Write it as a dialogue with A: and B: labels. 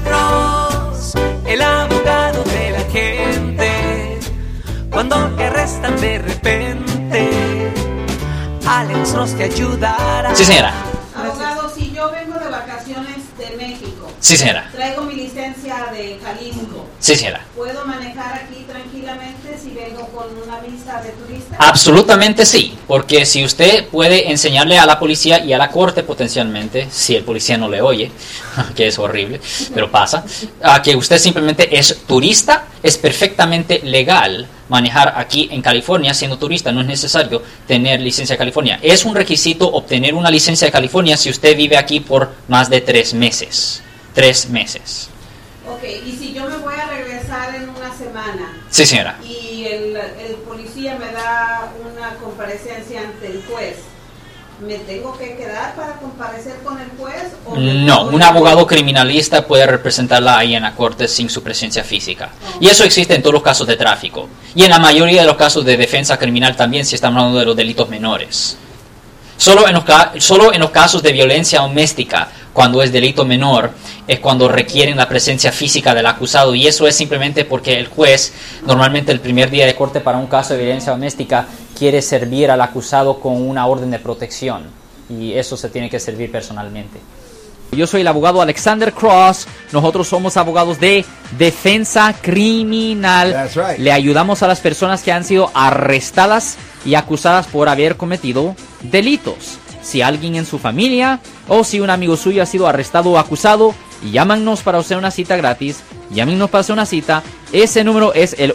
A: Cross, el abogado de la gente. Cuando te arrestan de repente, Alex Cross te ayudará.
B: Sí, señora.
C: Vacaciones de México,
B: Sí, señora.
C: traigo mi licencia de Jalisco,
B: Sí, señora.
C: ¿puedo manejar aquí tranquilamente si vengo con una visa de turista?
B: Absolutamente sí, porque si usted puede enseñarle a la policía y a la corte potencialmente, si el policía no le oye, que es horrible, pero pasa, a que usted simplemente es turista, es perfectamente legal manejar aquí en California siendo turista, no es necesario tener licencia de California. Es un requisito obtener una licencia de California si usted vive aquí por más de tres meses. Tres meses.
C: Ok, y si yo me voy a regresar en una semana
B: Sí, señora.
C: y el, el policía me da una comparecencia ante el juez, ¿me tengo que quedar para comparecer con el juez? o
B: No, un abogado criminalista puede representarla ahí en la corte sin su presencia física. Y eso existe en todos los casos de tráfico. Y en la mayoría de los casos de defensa criminal también si estamos hablando de los delitos menores. Solo en, los, solo en los casos de violencia doméstica, cuando es delito menor, es cuando requieren la presencia física del acusado. Y eso es simplemente porque el juez, normalmente el primer día de corte para un caso de violencia doméstica, quiere servir al acusado con una orden de protección. Y eso se tiene que servir personalmente. Yo soy el abogado Alexander Cross. Nosotros somos abogados de defensa criminal.
D: That's right.
B: Le ayudamos a las personas que han sido arrestadas y acusadas por haber cometido delitos. Si alguien en su familia o si un amigo suyo ha sido arrestado o acusado, llámanos para hacer una cita gratis. Llámenos para hacer una cita. Ese número es el